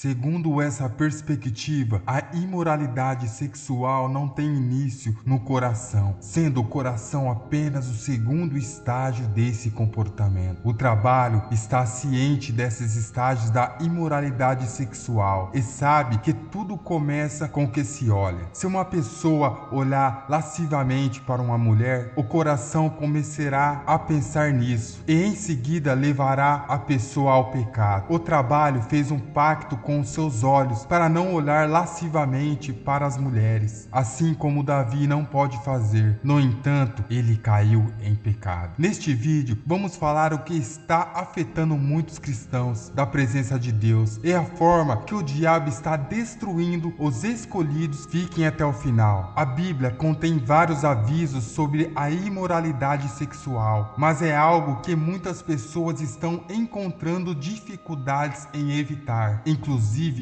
Segundo essa perspectiva, a imoralidade sexual não tem início no coração, sendo o coração apenas o segundo estágio desse comportamento. O trabalho está ciente desses estágios da imoralidade sexual e sabe que tudo começa com o que se olha. Se uma pessoa olhar lascivamente para uma mulher, o coração começará a pensar nisso e em seguida levará a pessoa ao pecado. O trabalho fez um pacto com os seus olhos para não olhar lascivamente para as mulheres, assim como Davi não pode fazer. No entanto, ele caiu em pecado. Neste vídeo, vamos falar o que está afetando muitos cristãos da presença de Deus e a forma que o diabo está destruindo os escolhidos. Fiquem até o final. A Bíblia contém vários avisos sobre a imoralidade sexual, mas é algo que muitas pessoas estão encontrando dificuldades em evitar, inclusive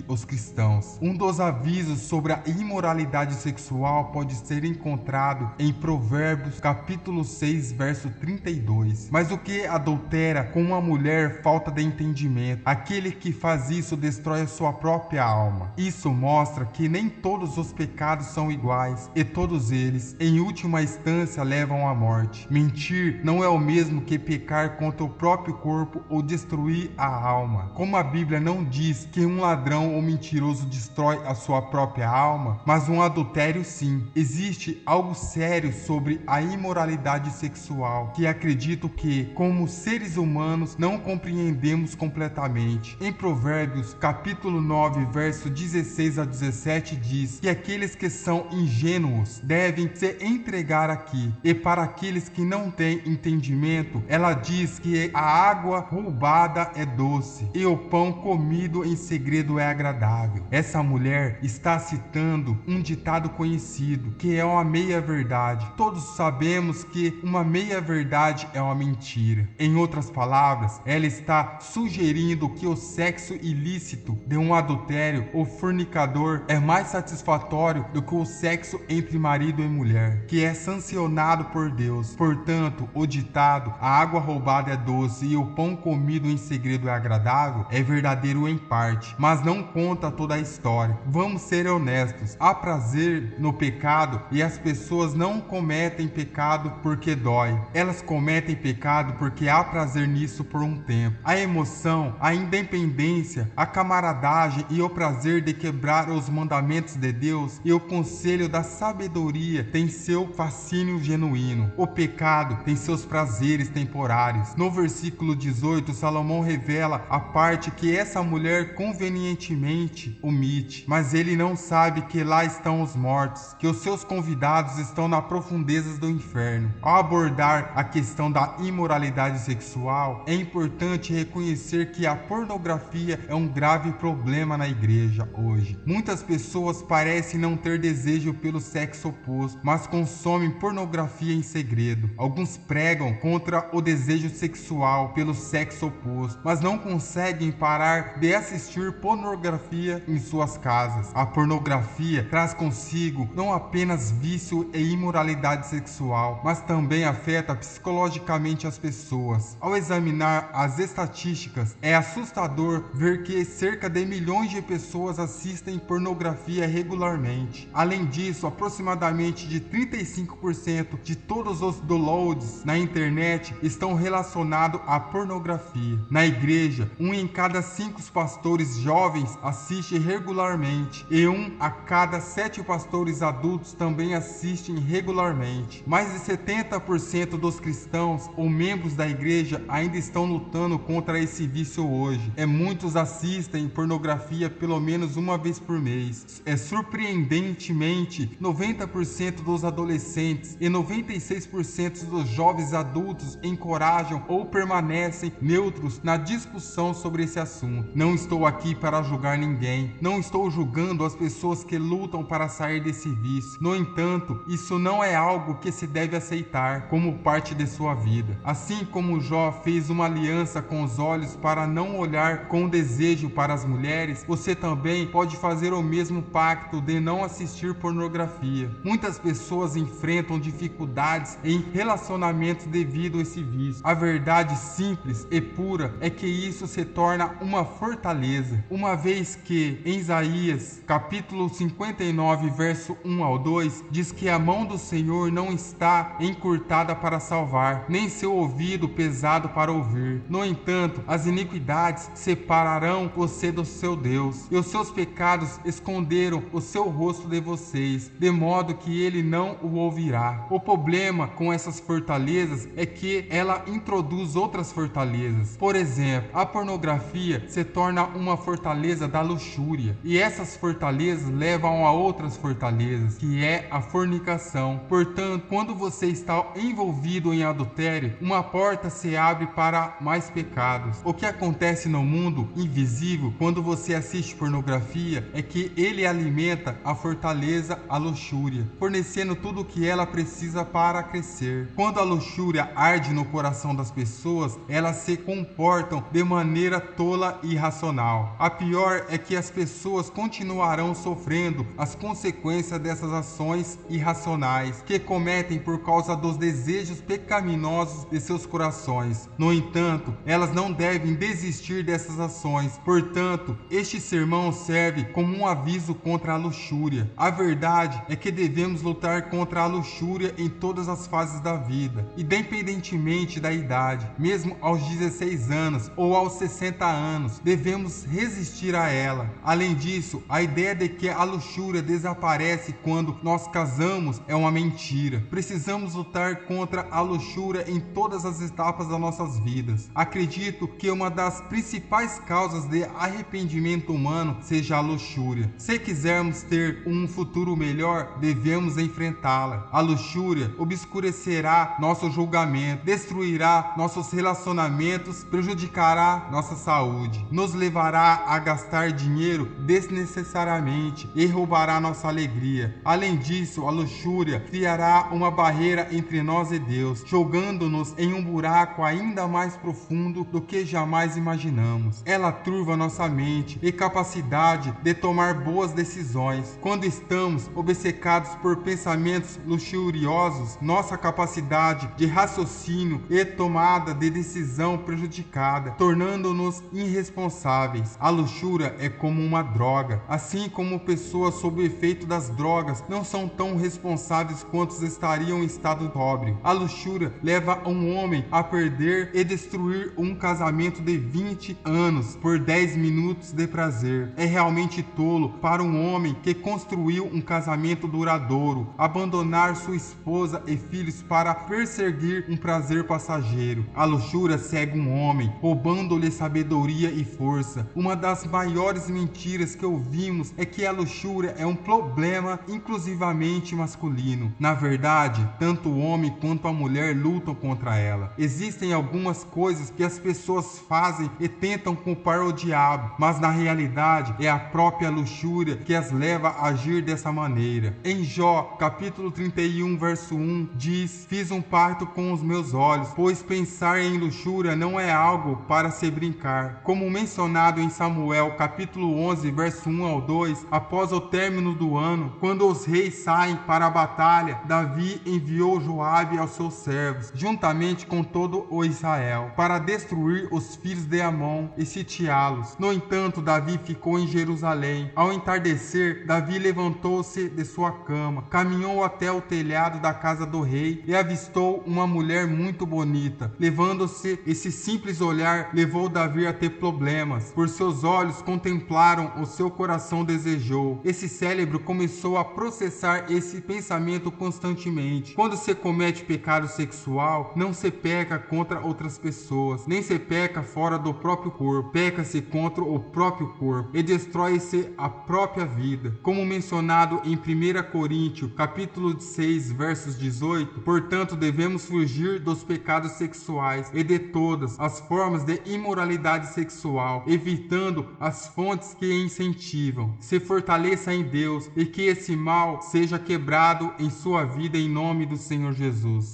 os cristãos. Um dos avisos sobre a imoralidade sexual pode ser encontrado em Provérbios capítulo 6, verso 32. Mas o que adultera com uma mulher falta de entendimento. Aquele que faz isso destrói a sua própria alma. Isso mostra que nem todos os pecados são iguais e todos eles, em última instância, levam à morte. Mentir não é o mesmo que pecar contra o próprio corpo ou destruir a alma. Como a Bíblia não diz que um ladrão ou mentiroso destrói a sua própria alma, mas um adultério sim. Existe algo sério sobre a imoralidade sexual que acredito que, como seres humanos, não compreendemos completamente. Em Provérbios, capítulo 9, verso 16 a 17 diz que aqueles que são ingênuos devem se entregar aqui, e para aqueles que não têm entendimento, ela diz que a água roubada é doce e o pão comido em segredo é agradável. Essa mulher está citando um ditado conhecido, que é uma meia-verdade. Todos sabemos que uma meia-verdade é uma mentira. Em outras palavras, ela está sugerindo que o sexo ilícito de um adultério ou fornicador é mais satisfatório do que o sexo entre marido e mulher, que é sancionado por Deus. Portanto, o ditado a água roubada é doce e o pão comido em segredo é agradável é verdadeiro em parte, mas não conta toda a história. Vamos ser honestos: há prazer no pecado e as pessoas não cometem pecado porque dói. Elas cometem pecado porque há prazer nisso por um tempo. A emoção, a independência, a camaradagem e o prazer de quebrar os mandamentos de Deus e o conselho da sabedoria têm seu fascínio genuíno. O pecado tem seus prazeres temporários. No versículo 18, Salomão revela a parte que essa mulher convenientemente omite, mas ele não sabe que lá estão os mortos, que os seus convidados estão na profundezas do inferno. Ao abordar a questão da imoralidade sexual, é importante reconhecer que a pornografia é um grave problema na igreja hoje. Muitas pessoas parecem não ter desejo pelo sexo oposto, mas consomem pornografia em segredo. Alguns pregam contra o desejo sexual pelo sexo oposto, mas não conseguem parar de assistir pornografia em suas casas. A pornografia traz consigo não apenas vício e imoralidade sexual, mas também afeta psicologicamente as pessoas. Ao examinar as estatísticas, é assustador ver que cerca de milhões de pessoas assistem pornografia regularmente. Além disso, aproximadamente de 35% de todos os downloads na internet estão relacionados à pornografia. Na igreja, um em cada cinco pastores jovens assiste regularmente e um a cada sete pastores adultos também assistem regularmente. Mais de 70% dos cristãos ou membros da igreja ainda estão lutando contra esse vício hoje. É muitos assistem pornografia pelo menos uma vez por mês. É surpreendentemente 90% dos adolescentes e 96% dos jovens adultos encorajam ou permanecem neutros na discussão sobre esse assunto. Não estou aqui para julgar ninguém, não estou julgando as pessoas que lutam para sair desse vício. No entanto, isso não é algo que se deve aceitar como parte de sua vida. Assim como Jó fez uma aliança com os olhos para não olhar com desejo para as mulheres, você também pode fazer o mesmo pacto de não assistir pornografia. Muitas pessoas enfrentam dificuldades em relacionamentos devido a esse vício. A verdade simples e pura é que isso se torna uma fortaleza. Uma vez que em Isaías, capítulo 59, verso 1 ao 2, diz que a mão do Senhor não está encurtada para salvar, nem seu ouvido pesado para ouvir. No entanto, as iniquidades separarão você do seu Deus, e os seus pecados esconderam o seu rosto de vocês, de modo que ele não o ouvirá. O problema com essas fortalezas é que ela introduz outras fortalezas. Por exemplo, a pornografia se torna uma fortaleza da luxúria, e essas fortalezas levam a outras fortalezas, que é a fornicação. Portanto, quando você está envolvido em adultério, uma porta se abre para mais pecados. O que acontece no mundo invisível quando você assiste pornografia é que ele alimenta a fortaleza, a luxúria, fornecendo tudo o que ela precisa para crescer. Quando a luxúria arde no coração das pessoas, elas se comportam de maneira tola e irracional. A pior é que as pessoas continuarão sofrendo as consequências dessas ações irracionais que cometem por causa dos desejos pecaminosos de seus corações. No entanto, elas não devem desistir dessas ações. Portanto, este sermão serve como um aviso contra a luxúria. A verdade é que devemos lutar contra a luxúria em todas as fases da vida, independentemente da idade, mesmo aos 16 anos ou aos 60 anos, devemos resistir a ela. Além disso, a ideia de que a luxúria desaparece quando nós casamos é uma mentira. Precisamos lutar contra a luxúria em todas as etapas das nossas vidas. Acredito que uma das principais causas de arrependimento humano seja a luxúria. Se quisermos ter um futuro melhor, devemos enfrentá-la. A luxúria obscurecerá nosso julgamento, destruirá nossos relacionamentos, prejudicará nossa saúde, nos levará a gastar dinheiro desnecessariamente e roubará nossa alegria. Além disso, a luxúria criará uma barreira entre nós e Deus, jogando-nos em um buraco ainda mais profundo do que jamais imaginamos. Ela turva nossa mente e capacidade de tomar boas decisões. Quando estamos obcecados por pensamentos luxuriosos, nossa capacidade de raciocínio e tomada de decisão prejudicada, tornando-nos irresponsáveis. A luxúria é como uma droga, assim como pessoas sob o efeito das drogas não são tão responsáveis quanto estariam em estado sóbrio. A luxúria leva um homem a perder e destruir um casamento de 20 anos por 10 minutos de prazer. É realmente tolo para um homem que construiu um casamento duradouro abandonar sua esposa e filhos para perseguir um prazer passageiro. A luxúria segue um homem, roubando-lhe sabedoria e força. Uma das maiores mentiras que ouvimos é que a luxúria é um problema inclusivamente masculino. Na verdade, tanto o homem quanto a mulher lutam contra ela. Existem algumas coisas que as pessoas fazem e tentam culpar o diabo, mas na realidade é a própria luxúria que as leva a agir dessa maneira. Em Jó, capítulo 31, verso 1, diz: Fiz um pacto com os meus olhos, pois pensar em luxúria não é algo para se brincar. Como mencionado em Samuel, capítulo 11, verso 1 ao 2, após o término do ano, quando os reis saem para a batalha, Davi enviou Joabe aos seus servos, juntamente com todo o Israel, para destruir os filhos de Amon e sitiá-los. No entanto, Davi ficou em Jerusalém. Ao entardecer, Davi levantou-se de sua cama, caminhou até o telhado da casa do rei e avistou uma mulher muito bonita. Levando-se, esse simples olhar levou Davi a ter problemas, por seus olhos contemplaram o seu coração desejou. Esse cérebro começou a processar esse pensamento constantemente. Quando se comete pecado sexual, não se peca contra outras pessoas, nem se peca fora do próprio corpo, peca-se contra o próprio corpo e destrói-se a própria vida. Como mencionado em 1 Coríntios, capítulo 6, versos 18, portanto devemos fugir dos pecados sexuais e de todas as formas de imoralidade sexual, evitando as fontes que incentivam. Se fortaleça em Deus e que esse mal seja quebrado em sua vida em nome do Senhor Jesus.